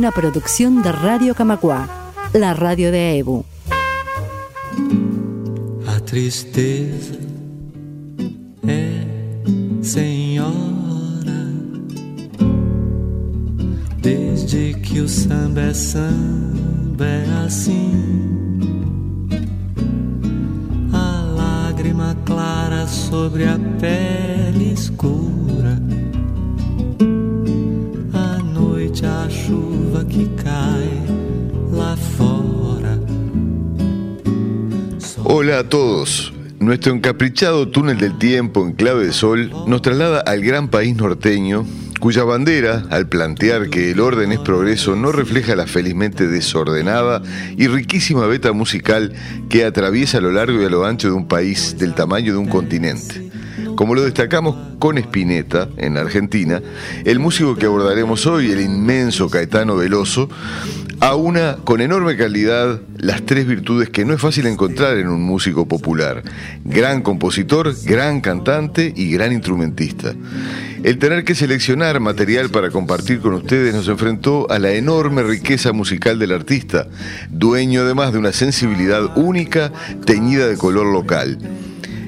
Una producción de Radio Camacua, la radio de EBU. A tristeza é senhora Desde que o samba é samba é assim A lágrima clara sobre a pele escura chuva que lá fora Hola a todos. Nuestro encaprichado túnel del tiempo en clave de sol nos traslada al gran país norteño, cuya bandera, al plantear que el orden es progreso, no refleja la felizmente desordenada y riquísima beta musical que atraviesa a lo largo y a lo ancho de un país del tamaño de un continente. Como lo destacamos con Spinetta en Argentina, el músico que abordaremos hoy, el inmenso Caetano Veloso, aúna con enorme calidad las tres virtudes que no es fácil encontrar en un músico popular. Gran compositor, gran cantante y gran instrumentista. El tener que seleccionar material para compartir con ustedes nos enfrentó a la enorme riqueza musical del artista, dueño además de una sensibilidad única teñida de color local.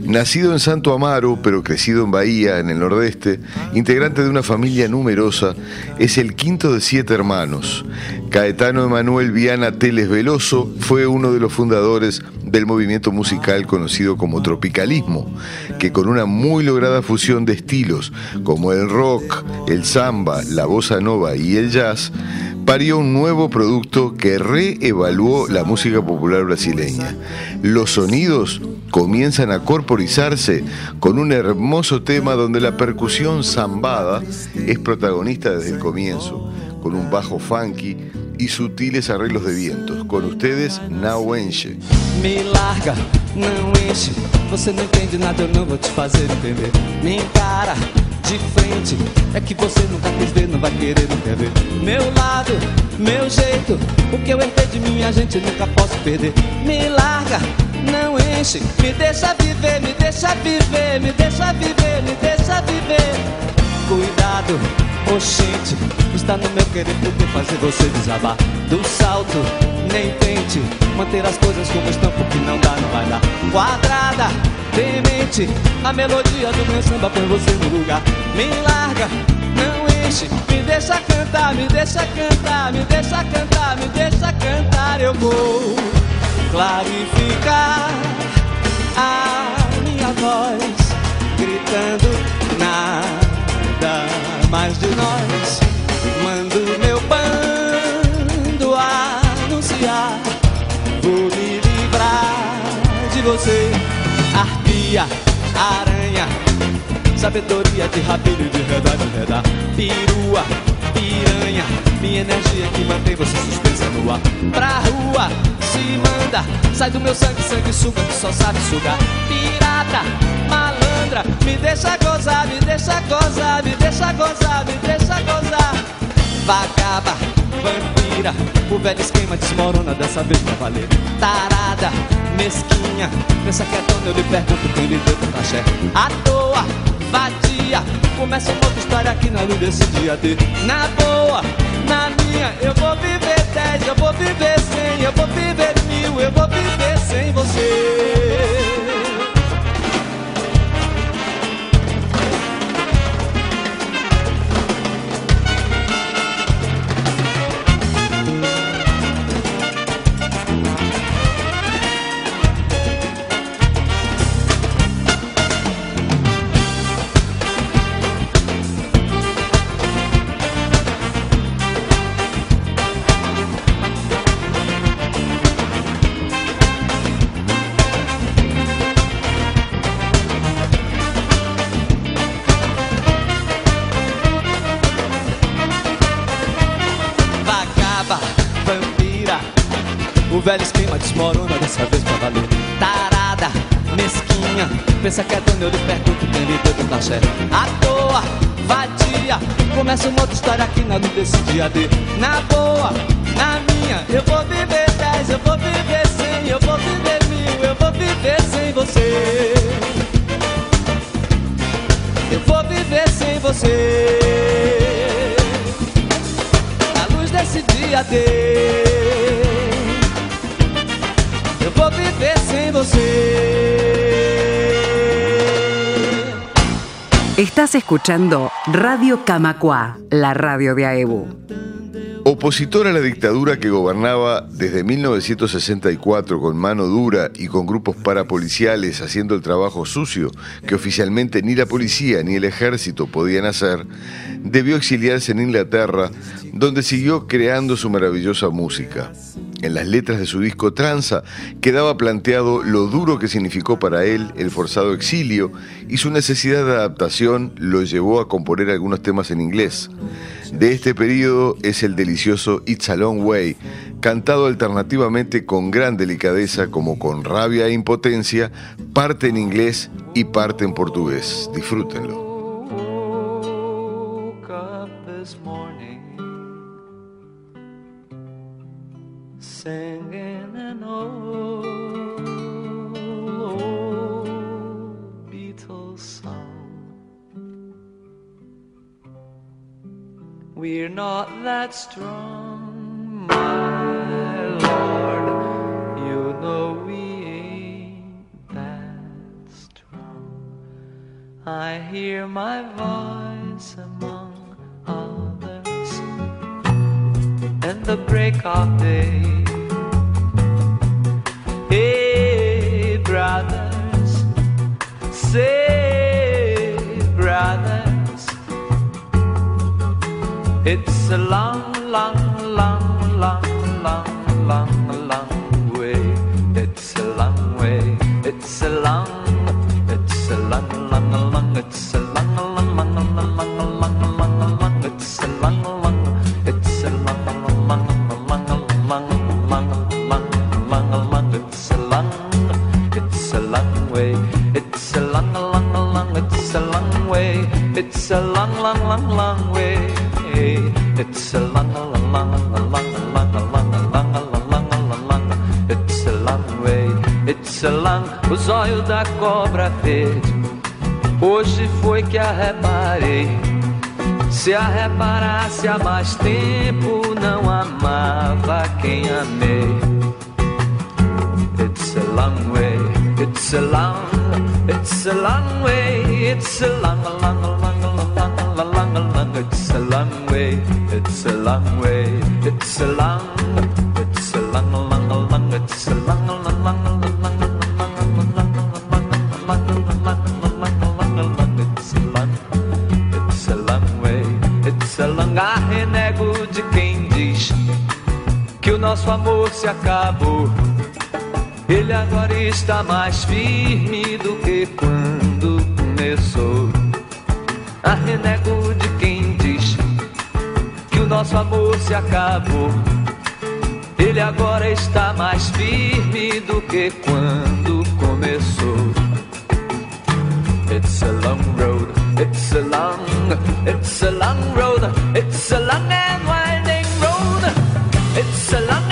Nacido en Santo Amaro, pero crecido en Bahía, en el nordeste, integrante de una familia numerosa, es el quinto de siete hermanos. Caetano Emanuel Viana Teles Veloso fue uno de los fundadores del movimiento musical conocido como tropicalismo, que con una muy lograda fusión de estilos como el rock, el samba, la bossa nova y el jazz, parió un nuevo producto que reevaluó la música popular brasileña. Los sonidos comienzan a corporizarse con un hermoso tema donde la percusión zambada es protagonista desde el comienzo, con un bajo funky y sutiles arreglos de vientos. Con ustedes, Nauenche. Me larga, não enche. Você não entende nada, eu não vou te fazer entender. Me encara de frente. É que você nunca quis ver, não vai querer, ver. Meu lado, meu jeito. O que eu herdei de minha gente nunca posso perder. Me larga, não enche. Me deixa viver, me deixa viver, me deixa viver, me deixa viver. Cuidado, oxente. Está no meu querer porque fazer você desabar do salto. Nem tente manter as coisas como estão, porque não dá, não vai dar. Quadrada, demente. A melodia do meu samba põe você no lugar. Me larga, não enche. Me deixa cantar, me deixa cantar, me deixa cantar, me deixa cantar. Eu vou clarificar a minha voz, gritando nada mais de nós. Mando meu bando anunciar, vou me livrar de você, arpia, aranha, sabedoria de rabino e de redar, de redar, perua, piranha, minha energia que mantém você suspensa no ar. Pra rua, se manda, sai do meu sangue, sangue suga que só sabe sugar. Pirata, malandra, me deixa gozar, me deixa gozar, me deixa gozar, me deixa gozar. Vagaba, vampira, o velho esquema desmorona dessa vez pra valer. Tarada, mesquinha, pensa que é eu lhe pergunto quem lhe deu tanta axé. À toa, vadia, começa uma outra história aqui na luz desse dia D. Na boa, Estás escuchando Radio Camacua, la radio de AEBU. Opositor a la dictadura que gobernaba desde 1964 con mano dura y con grupos parapoliciales haciendo el trabajo sucio que oficialmente ni la policía ni el ejército podían hacer, debió exiliarse en Inglaterra, donde siguió creando su maravillosa música. En las letras de su disco Tranza quedaba planteado lo duro que significó para él el forzado exilio y su necesidad de adaptación lo llevó a componer algunos temas en inglés. De este periodo es el delicioso It's a Long Way, cantado alternativamente con gran delicadeza como con rabia e impotencia, parte en inglés y parte en portugués. Disfrútenlo. We're not that strong, my lord. You know we ain't that strong. I hear my voice among others and the break of day. It's a long, long, long, long, long, zóio da cobra verde. Hoje foi que a reparei. Se a reparasse há mais tempo, não amava quem amei. It's a long way, it's a long, it's a long way, it's a long, long, long, long, long, long, long, it's a long way, it's a long way. A arrenego de quem diz que o nosso amor se acabou. Ele agora está mais firme do que quando começou. Arrenego de quem diz que o nosso amor se acabou. Ele agora está mais firme do que quando começou. It's a long road, it's a long, it's a long road, it's a long and winding road. It's a long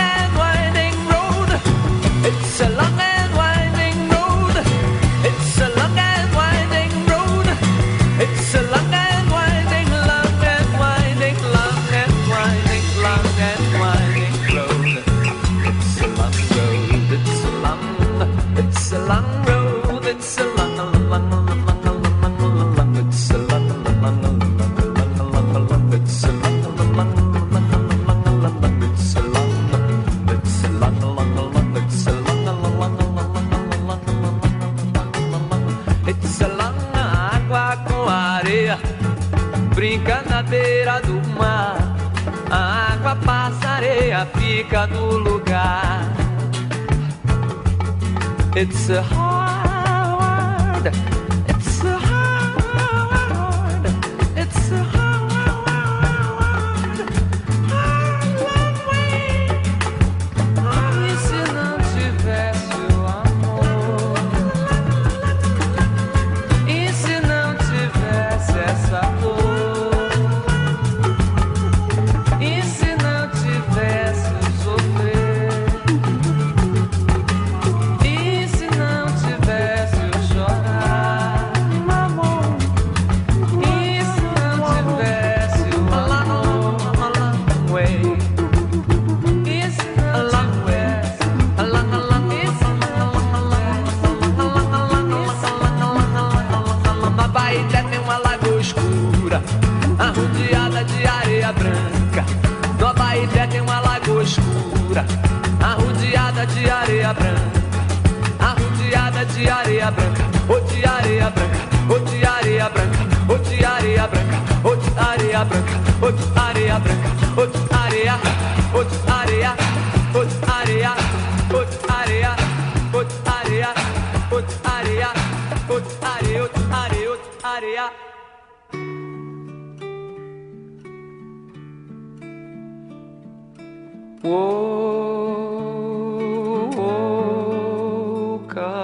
The.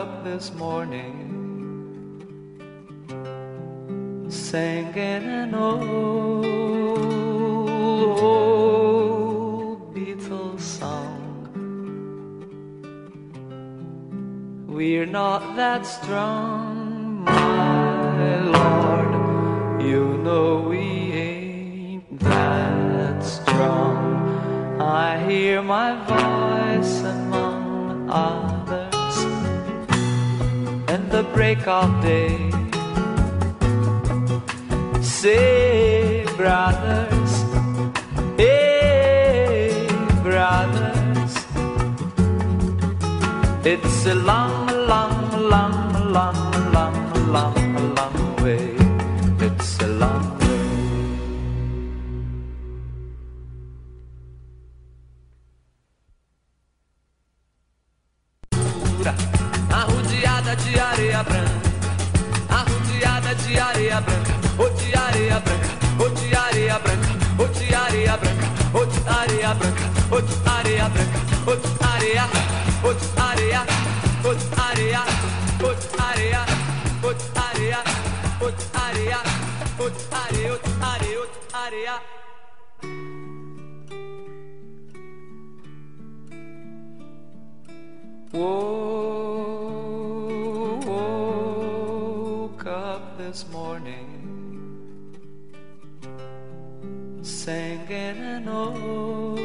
Up this morning singing an old, old Beatles song. We're not that strong, my Lord. You know we ain't that strong. I hear my voice break of day. Say, brothers, hey, brothers, it's a long, long, de areia. Whoa. this morning singing an old,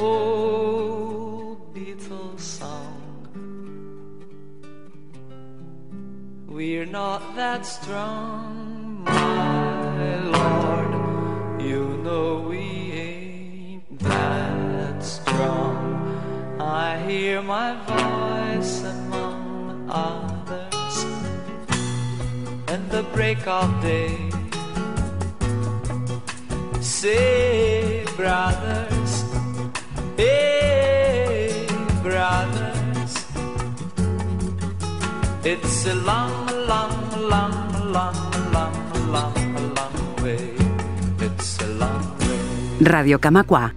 old Beatles song. We're not that strong, Lord. You know we ain't that strong. I hear my voice among others and the break of day. Say, brothers, hey, brothers, it's a long, long, long, long, Radio Camacua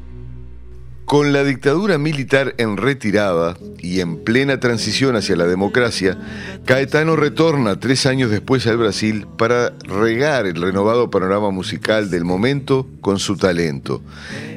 Con la dictadura militar en retirada y en plena transición hacia la democracia, Caetano retorna tres años después al Brasil para regar el renovado panorama musical del momento con su talento.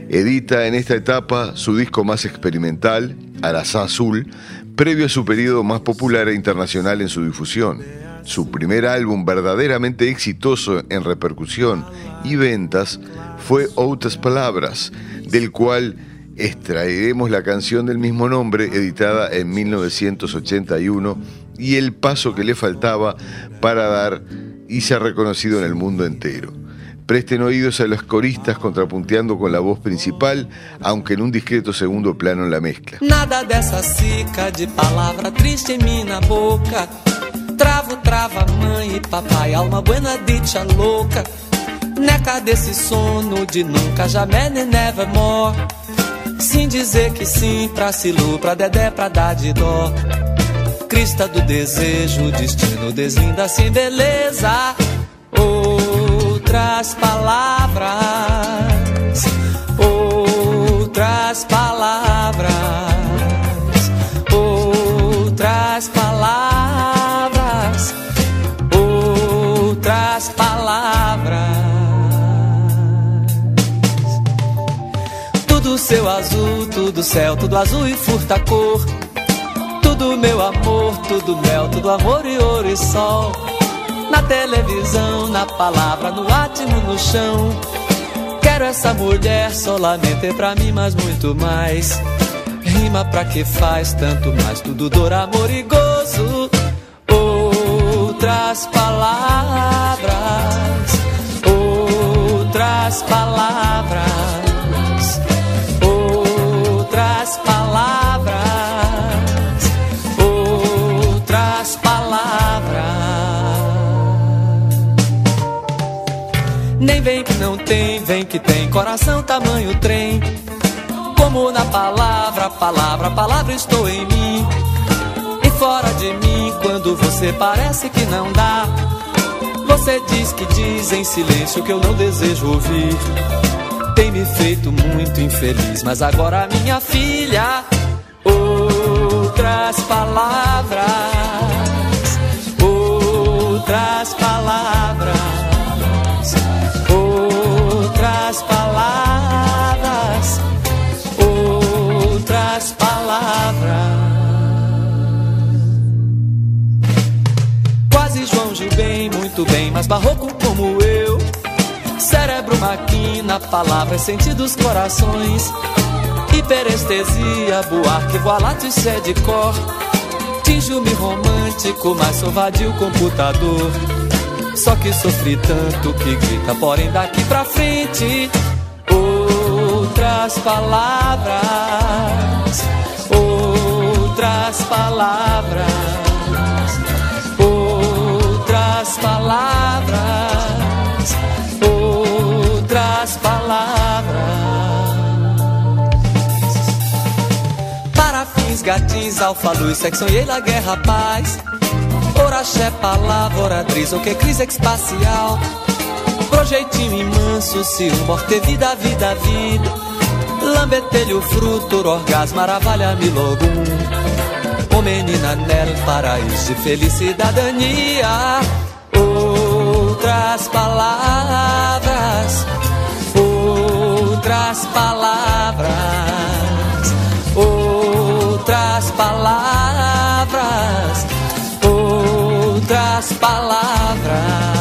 Edita en esta etapa su disco más experimental, Arazá Azul, previo a su periodo más popular e internacional en su difusión. Su primer álbum verdaderamente exitoso en repercusión y ventas fue Outras Palabras, del cual extraeremos la canción del mismo nombre, editada en 1981, y el paso que le faltaba para dar y ser reconocido en el mundo entero. Presten oídos a los coristas contrapunteando con la voz principal, aunque en un discreto segundo plano en la mezcla. Nada dessa cica de palavra triste em minha boca. Travo, trava, mãe e papai, alma buena, dicha louca. Neca desse sono de nunca, jamais nem nevermore. Sim dizer que sim pra Silu, pra Dedé, pra dar de dó. Crista do desejo, destino deslinda assim beleza. Outras palavras, céu, tudo azul e furta cor. Tudo meu amor, tudo mel, tudo amor e ouro e sol. Na televisão, na palavra, no átimo, no chão. Quero essa mulher solamente pra mim, mas muito mais. Rima pra que faz tanto mais, tudo dor, amor e gozo. Outras palavras, outras palavras tem, vem que tem, coração tamanho trem. Como na palavra, palavra, palavra estou em mim. E fora de mim, quando você parece que não dá. Você diz que diz em silêncio que eu não desejo ouvir. Tem me feito muito infeliz, mas agora minha filha, outras palavras, muito bem, mas barroco como eu. Cérebro, máquina, palavras, sentidos, corações. Hiperestesia, buarque, voilate, é de cor. Tinjo-me romântico, mas sou vadio computador. Só que sofri tanto que grita, porém daqui pra frente. Outras palavras, outras palavras, alfa, luz, sexo e la guerra, paz. Ora, xé, palavra, oratriz, o que crise espacial. Projeitinho imenso, se um morte vida, vida, vida. Lambetelho, fruto, orgasmo, maravilha-me logo. Ô menina nel, paraíso de felicidadania. Outras palavras, outras palavras, palavras, outras palavras.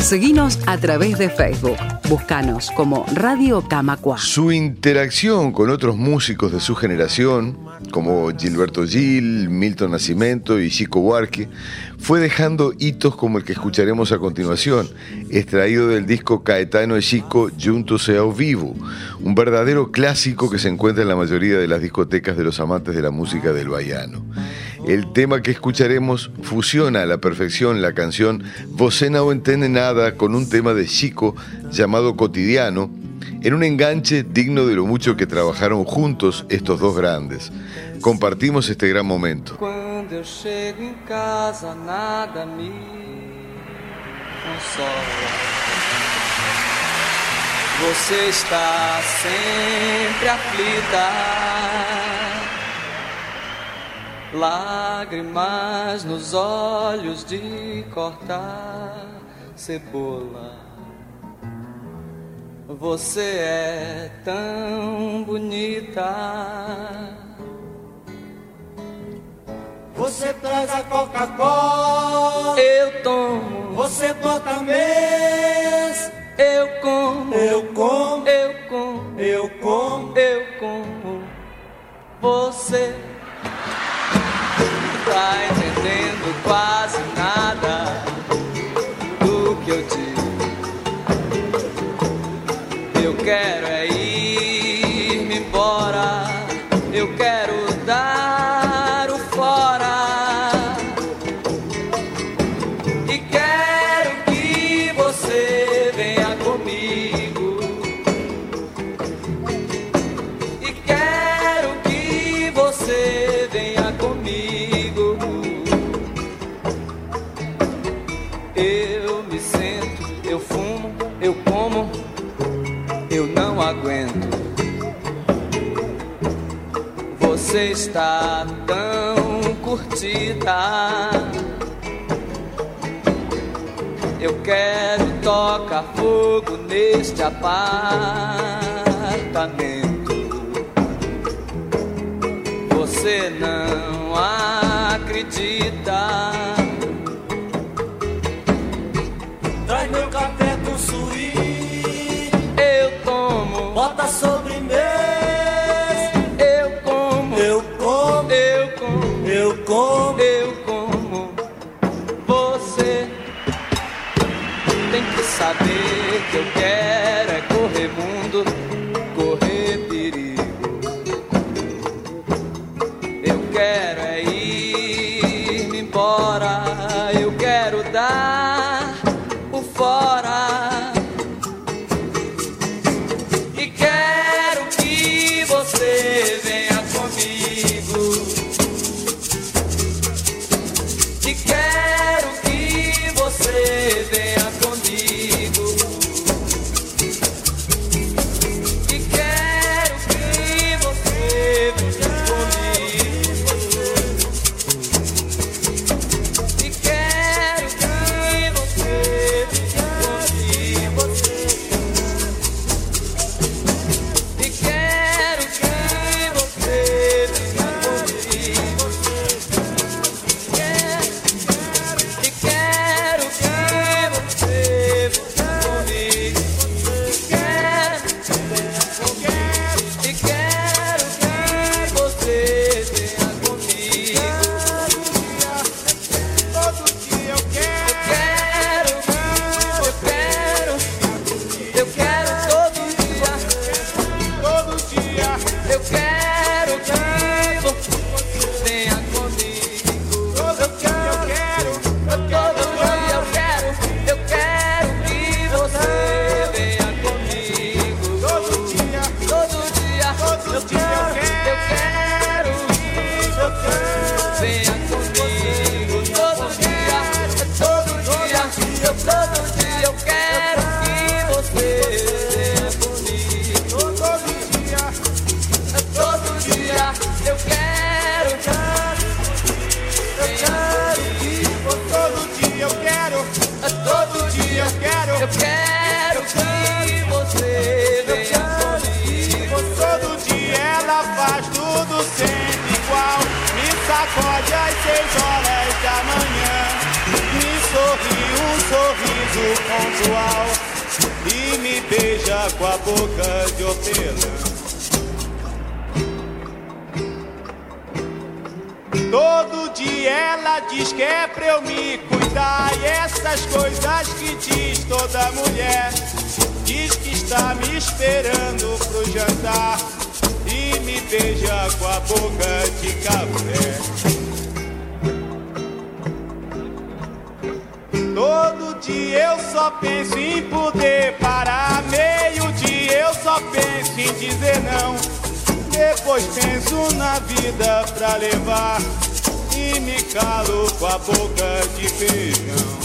Seguinos a través de Facebook. Búscanos como Radio Camacua. Su interacción con otros músicos de su generación, como Gilberto Gil, Milton Nascimento y Chico Buarque, fue dejando hitos como el que escucharemos a continuación, extraído del disco Caetano y Chico Juntos e ao Vivo, un verdadero clásico que se encuentra en la mayoría de las discotecas de los amantes de la música del baiano. El tema que escucharemos fusiona a la perfección la canción Você no entiende nada con un tema de Chico llamado Cotidiano, en un enganche digno de lo mucho que trabajaron juntos estos dos grandes. Compartimos este gran momento. Quando eu chego em casa, nada me consola. Você está sempre aflita. Lágrimas nos olhos de cortar cebola. Você é tão bonita. Você traz a Coca-Cola, Eu tomo, você bota mês, eu como, eu como, eu como, eu como. eu como. Você tá entendendo quase nada do que eu digo. Eu quero é ir-me está tão curtida. Eu quero tocar fogo neste apartamento. Você não acredita. Traz meu café com suíte, Eu tomo, bota sobremesa. Quero dar o fora. Levar. E me calo com a boca de feijão.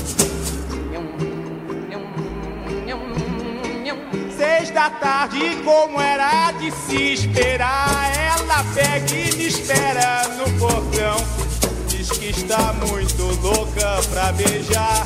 Seis da tarde, como era de se esperar, ela pega e me espera no portão. Diz que está muito louca pra beijar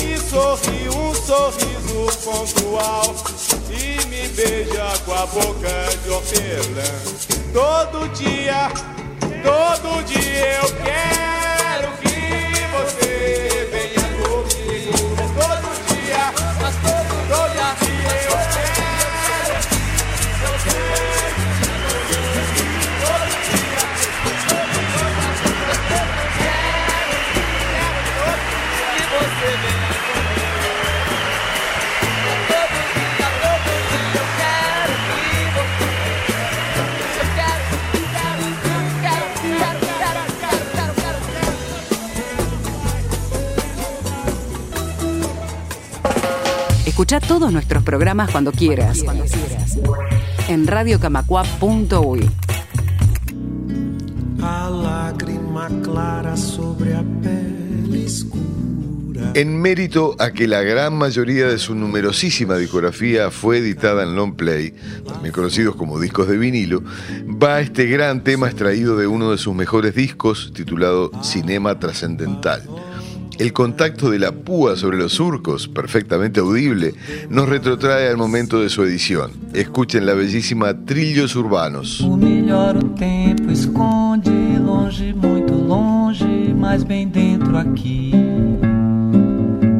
Me sorri um sorriso pontual. E me beija com a boca de hortelã. Todo dia, todo dia eu quero Escucha todos nuestros programas cuando quieras. En radiocamacua.uy. A lágrima clara sobre a pele escura. En mérito a que la gran mayoría de su numerosísima discografía fue editada en long play, también conocidos como discos de vinilo, va este gran tema extraído de uno de sus mejores discos titulado Cinema Trascendental. El contacto de la púa sobre los surcos, perfectamente audible, nos retrotrae al momento de su edición. Escuchen la bellísima Trillos Urbanos. O melhor o tempo esconde, longe, muito longe, mas bem dentro aqui.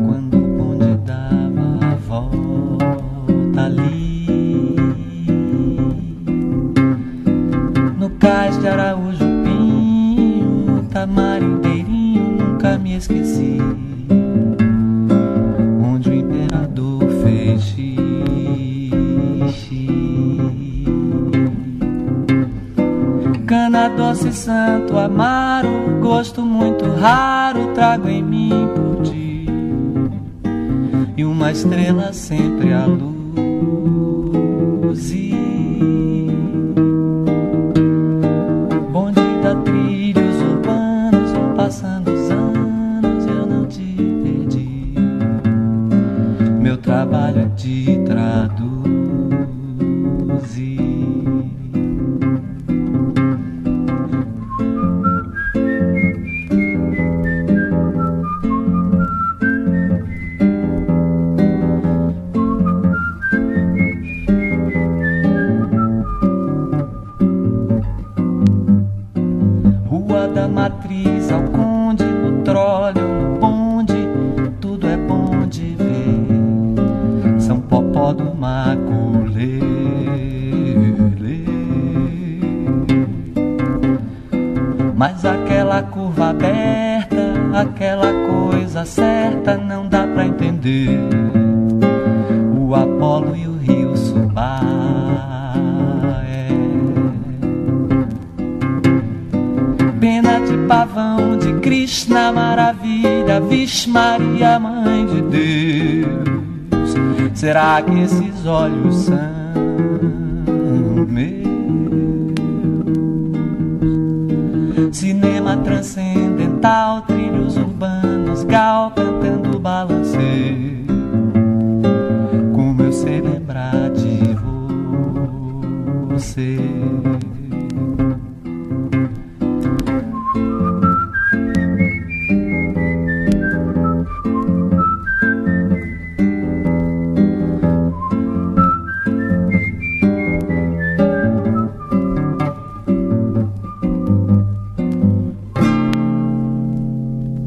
Quando o bonde dava a volta ali. No cais de Araújo Pinho, Tamar inteirinho, nunca me esqueci. Onde o imperador fez. Cana doce, santo, amaro, gosto muito raro, trago em mim por dia. E uma estrela sempre a luzir. Trabalho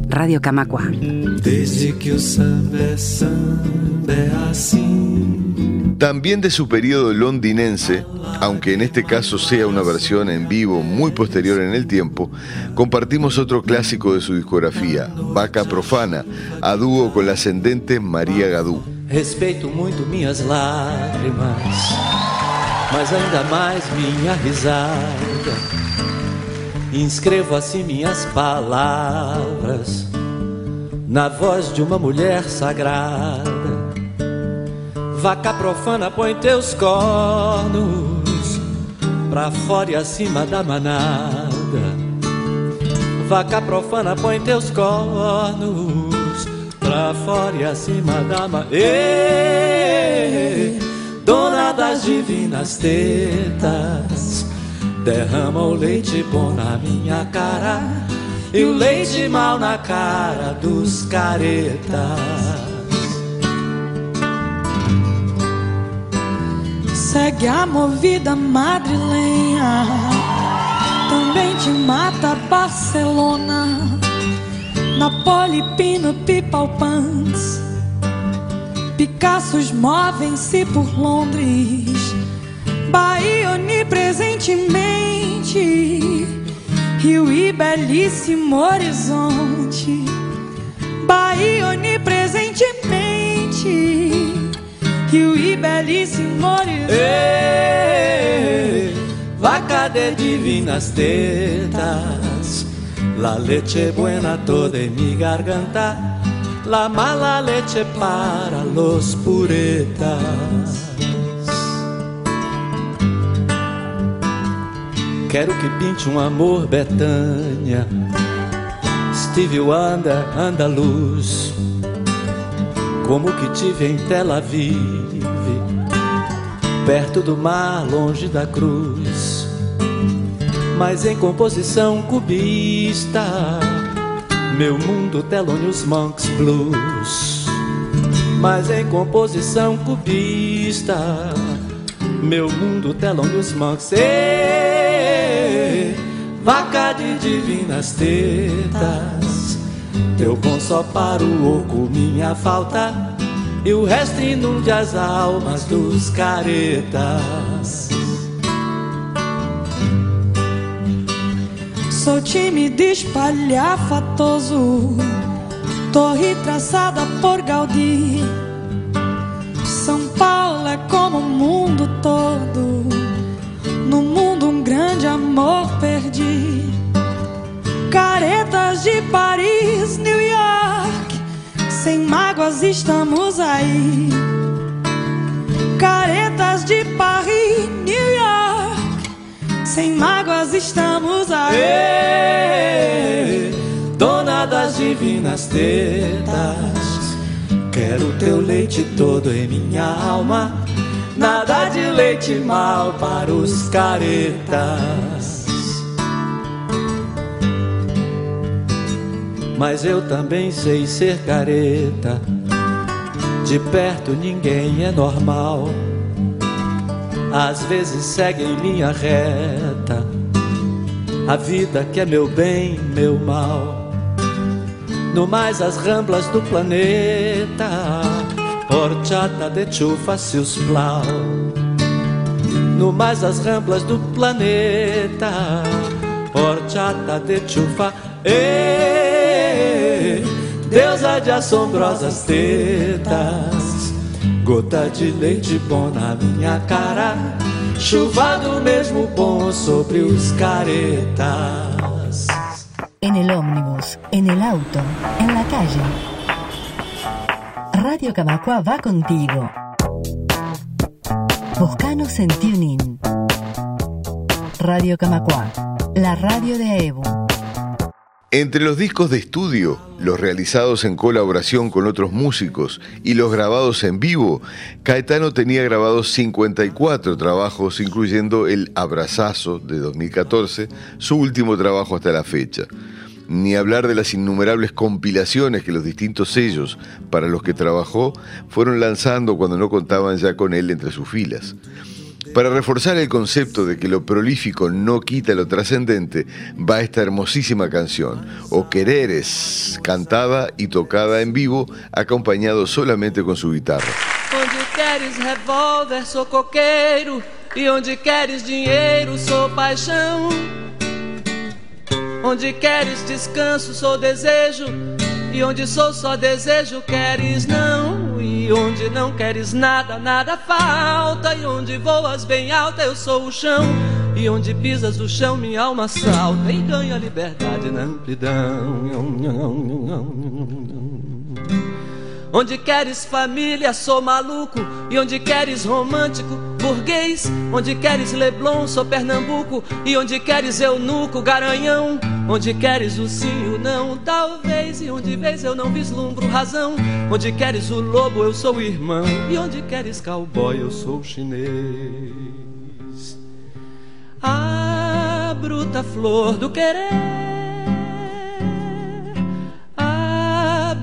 Radio Camacua. Desde que o samba. También de su periodo londinense, aunque en este caso sea una versión en vivo muy posterior en el tiempo, compartimos otro clásico de su discografía, Vaca Profana, a dúo con la ascendente María Gadú. Respeito muito minhas lágrimas, mas ainda mais minha risada. Inscrevo assim minhas palavras na voz de uma mulher sagrada. Vaca profana, põe teus cornos pra fora e acima da manada. Vaca profana, põe teus cornos pra fora e acima da manada. Dona das divinas tetas, derrama o leite bom na minha cara e o leite mal na cara dos caretas. A movida madrilenha, também te mata Barcelona, Napoli, Pino, Pipalpans. Picassos movem-se por Londres, Bahia onipresentemente, Rio e belíssimo horizonte, Bahia onipresentemente. E belíssimo horizonte. Vaca de divinas tetas, la leche buena toda en mi garganta, la mala leche para los puretas. Quero que pinte um amor Betânia, Steve Wonder, andaluz, como que tive em Tel Aviv, perto do mar, longe da cruz, mas em composição cubista, Meu mundo Thelonious Monks Blues, mas em composição cubista. Meu mundo Thelonious Monks, Ê, vaca de divinas tetas. Teu bom só para o oco, minha falta, e o resto inunde as almas dos caretas. Sou tímido, espalhafatoso, torre traçada por Gaudí. São Paulo é como o mundo todo, no mundo um grande amor perdi. Caretas de Paris, New York, sem mágoas estamos aí. Caretas de Paris, New York. Sem mágoas estamos aí. Ê, dona das divinas tetas, quero teu leite todo em minha alma. Nada de leite mal para os caretas. Mas eu também sei ser careta. De perto ninguém é normal às vezes segue em linha reta. A vida que é meu bem, meu mal. No mais as ramblas do planeta, horchata de chufa se os plau. No mais as ramblas do planeta, horchata de chufa, e deusa de assombrosas tetas. Gota de leite bom na minha cara, chuva do mesmo bom sobre os caretas. En el ómnibus, en el auto, en la calle. Radio Camacua va contigo. Buscanos en TuneIn. Radio Camacua, la radio de Evo. Entre los discos de estudio, los realizados en colaboración con otros músicos y los grabados en vivo, Caetano tenía grabados 54 trabajos, incluyendo el Abrazazo de 2014, su último trabajo hasta la fecha. Ni hablar de las innumerables compilaciones que los distintos sellos para los que trabajó fueron lanzando cuando no contaban ya con él entre sus filas. Para reforzar el concepto de que lo prolífico no quita lo trascendente, va esta hermosísima canción, O Quereres, cantada y tocada en vivo, acompañado solamente con su guitarra. Onde queres revólver, sou coqueiro. E onde queres dinheiro, sou paixão. Onde queres descanso, sou desejo. E onde sou só desejo, queres não. E onde não queres nada, nada falta. E onde voas bem alta, eu sou o chão. E onde pisas o chão, minha alma salta e ganha liberdade na amplidão. Onde queres família, sou maluco. E onde queres romântico, burguês. Onde queres Leblon, sou Pernambuco. E onde queres eunuco, garanhão. Onde queres o sim, o não, talvez. E onde vez eu não vislumbro razão. Onde queres o lobo, eu sou irmão. E onde queres cowboy, eu sou chinês. A bruta flor do querer.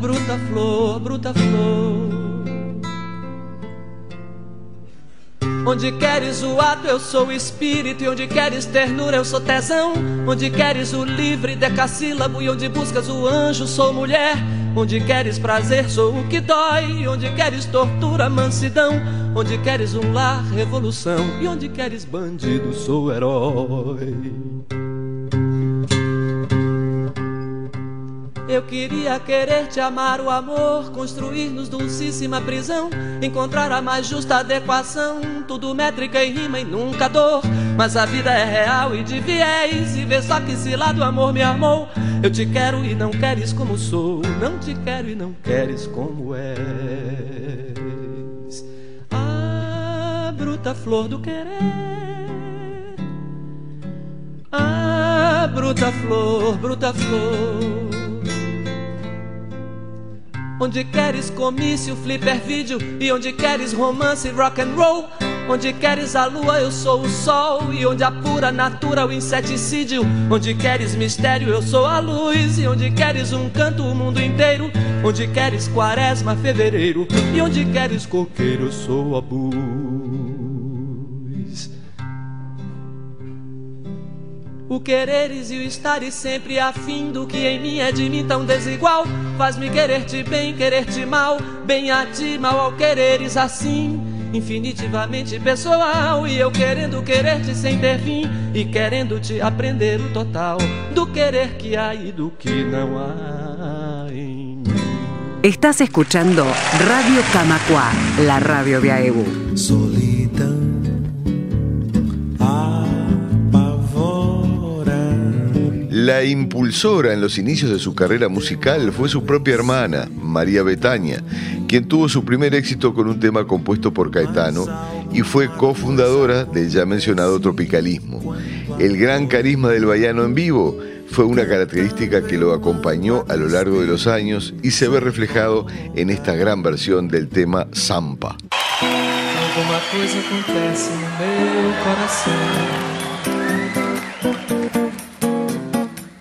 Bruta flor, bruta flor. Onde queres o ato, eu sou espírito. E onde queres ternura, eu sou tesão. Onde queres o livre decassílabo. E onde buscas o anjo, sou mulher. Onde queres prazer, sou o que dói. E onde queres tortura, mansidão. Onde queres um lar, revolução. E onde queres bandido, sou herói. Eu queria querer te amar o amor, construir-nos dulcíssima prisão, encontrar a mais justa adequação, tudo métrica e rima e nunca dor. Mas a vida é real e de viés, e vê só que se lá do amor me amou. Eu te quero e não queres como sou, não te quero e não queres como és. A bruta flor do querer. Ah, bruta flor, bruta flor. Onde queres comício, flipper vídeo E onde queres romance, rock and roll Onde queres a lua, eu sou o sol. E onde a pura natura, o inseticídio. Onde queres mistério, eu sou a luz. E onde queres um canto, o mundo inteiro. Onde queres quaresma, fevereiro. E onde queres coqueiro, eu sou a luz. O quereres e o estares sempre afim do que em mim é de mim tão desigual. Faz-me querer-te bem, querer-te mal, bem a ti, mal ao quereres assim infinitivamente pessoal e eu querendo querer-te sem ter fim e querendo te aprender o total do querer que há e do que não há em mim. Estás escuchando Radio Camacuá, la radio de AEBU. Solidão La impulsora en los inicios de su carrera musical fue su propia hermana, María Betania, quien tuvo su primer éxito con un tema compuesto por Caetano y fue cofundadora del ya mencionado tropicalismo. El gran carisma del baiano en vivo fue una característica que lo acompañó a lo largo de los años y se ve reflejado en esta gran versión del tema Zampa.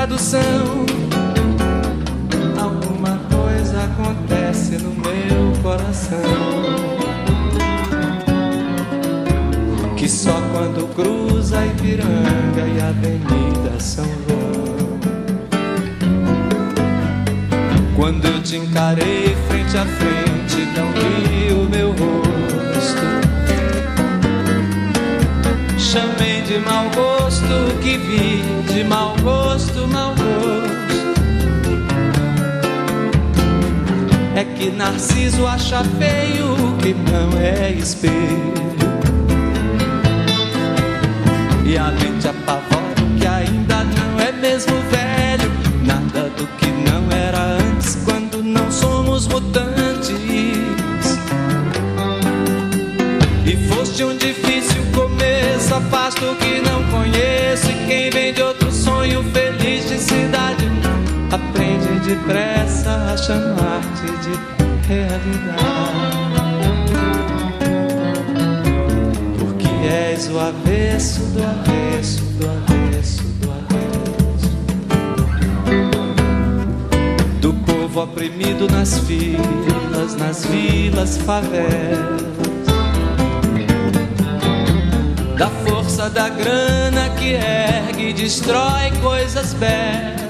tradução Alguma coisa acontece no meu coração que só quando cruza Ipiranga e Avenida São João. Quando eu te encarei frente a frente, não vi o meu rosto. Chamei de mau gosto o que vi, de mau gosto, mau gosto. É que Narciso acha feio o que não é espelho. E a mente apavora que ainda não é mesmo velho. Nada do que não era antes quando não somos mutantes. E foste um difícil começo, afasto que não depressa a chamar-te de realidade. és o avesso do avesso do avesso do avesso. Do povo oprimido nas filas, nas vilas, favelas. Da força da grana que ergue e destrói coisas belas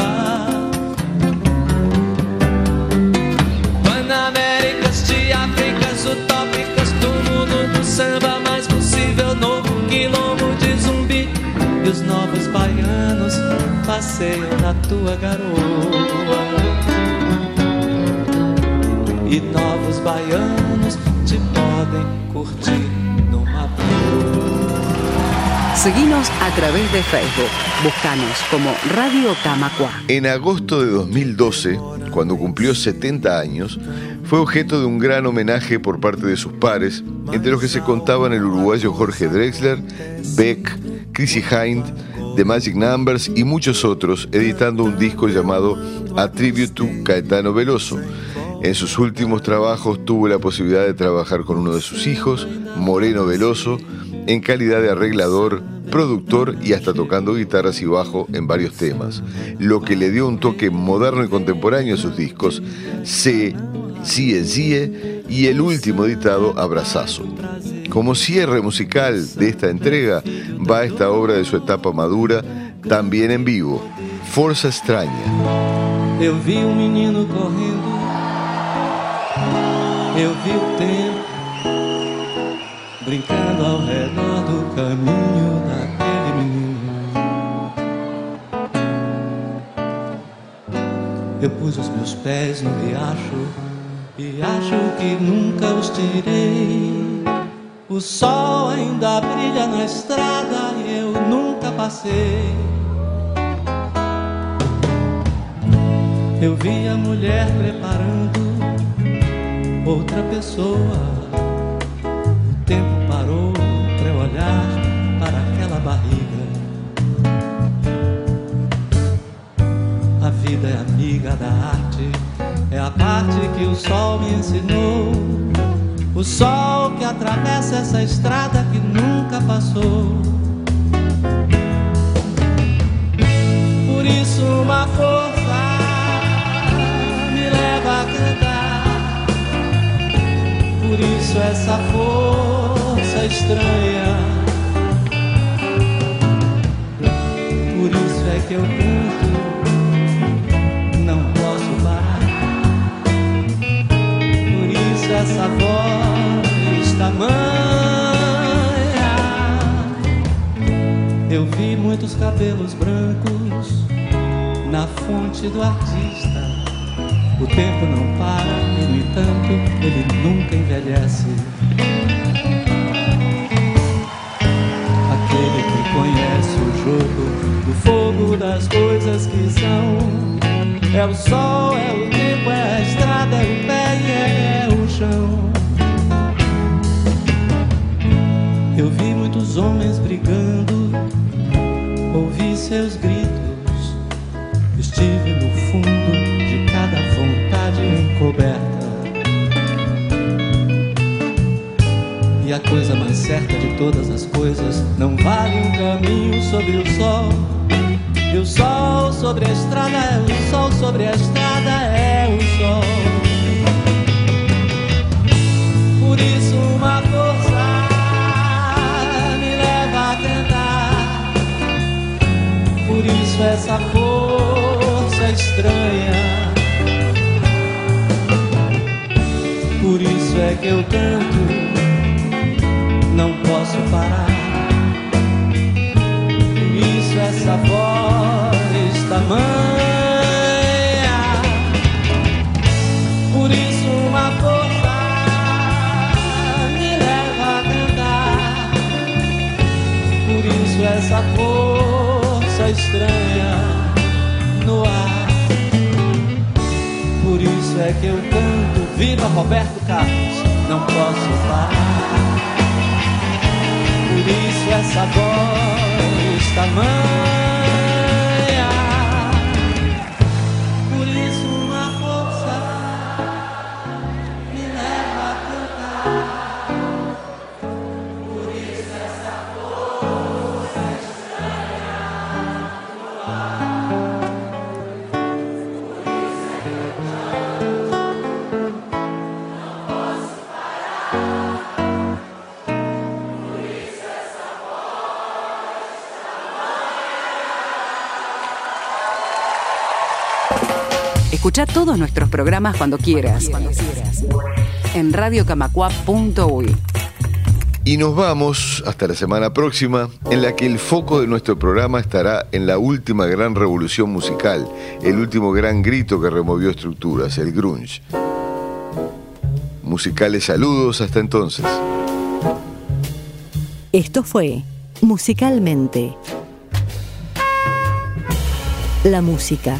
Na tua garoa. E novos baianos te podem curtir numa boa. Seguinos a través de Facebook. Búscanos como Radio Camacua. En agosto de 2012, cuando cumplió 70 años, fue objeto de un gran homenaje por parte de sus pares, entre los que se contaban el uruguayo Jorge Drexler, Beck, Chrissy Hind, The Magic Numbers y muchos otros, editando un disco llamado A Tribute to Caetano Veloso. En sus últimos trabajos tuvo la posibilidad de trabajar con uno de sus hijos, Moreno Veloso, en calidad de arreglador, productor y hasta tocando guitarras y bajo en varios temas, lo que le dio un toque moderno y contemporáneo a sus discos, C, Sie, Sie y el último editado, Abrazazo. Como cierre musical de esta entrega va esta obra de su etapa madura, también en vivo, Forza Extraña. Eu vi um menino correndo, eu vi o tempo brincando ao redor do caminho daquele menino. Eu pus os meus pés no riacho e que nunca os tirei. O sol ainda brilha na estrada e eu nunca passei. Eu vi a mulher preparando outra pessoa. O tempo parou para eu olhar para aquela barriga. A vida é amiga da arte, é a parte que o sol me ensinou. O sol que atravessa essa estrada que nunca passou. Por isso, uma força por isso essa força estranha. Por isso é que eu canto, não posso parar. Por isso essa voz tamanha. Eu vi muitos cabelos brancos na fonte do artista o tempo não para e, no entanto, ele nunca envelhece. Aquele que conhece o jogo do fogo das coisas que são. É o sol, é o E a coisa mais certa de todas as coisas não vale um caminho sobre o sol. E o sol sobre a estrada é o sol sobre a estrada é o sol. Por isso uma força me leva a tentar. Por isso essa força estranha Por isso é que eu canto, posso parar. Por isso essa voz tamanha. Por isso uma força me leva a cantar. Por isso essa força estranha no ar. Por isso é que eu canto Viva Roberto Carlos, não posso parar. Por isso essa voz tamanha. Escucha todos nuestros programas cuando quieras. Cuando quieras. En radiocamacua.uy. Y nos vamos hasta la semana próxima, en la que el foco de nuestro programa estará en la última gran revolución musical, el último gran grito que removió estructuras, el grunge. Musicales saludos hasta entonces. Esto fue Musicalmente. La música,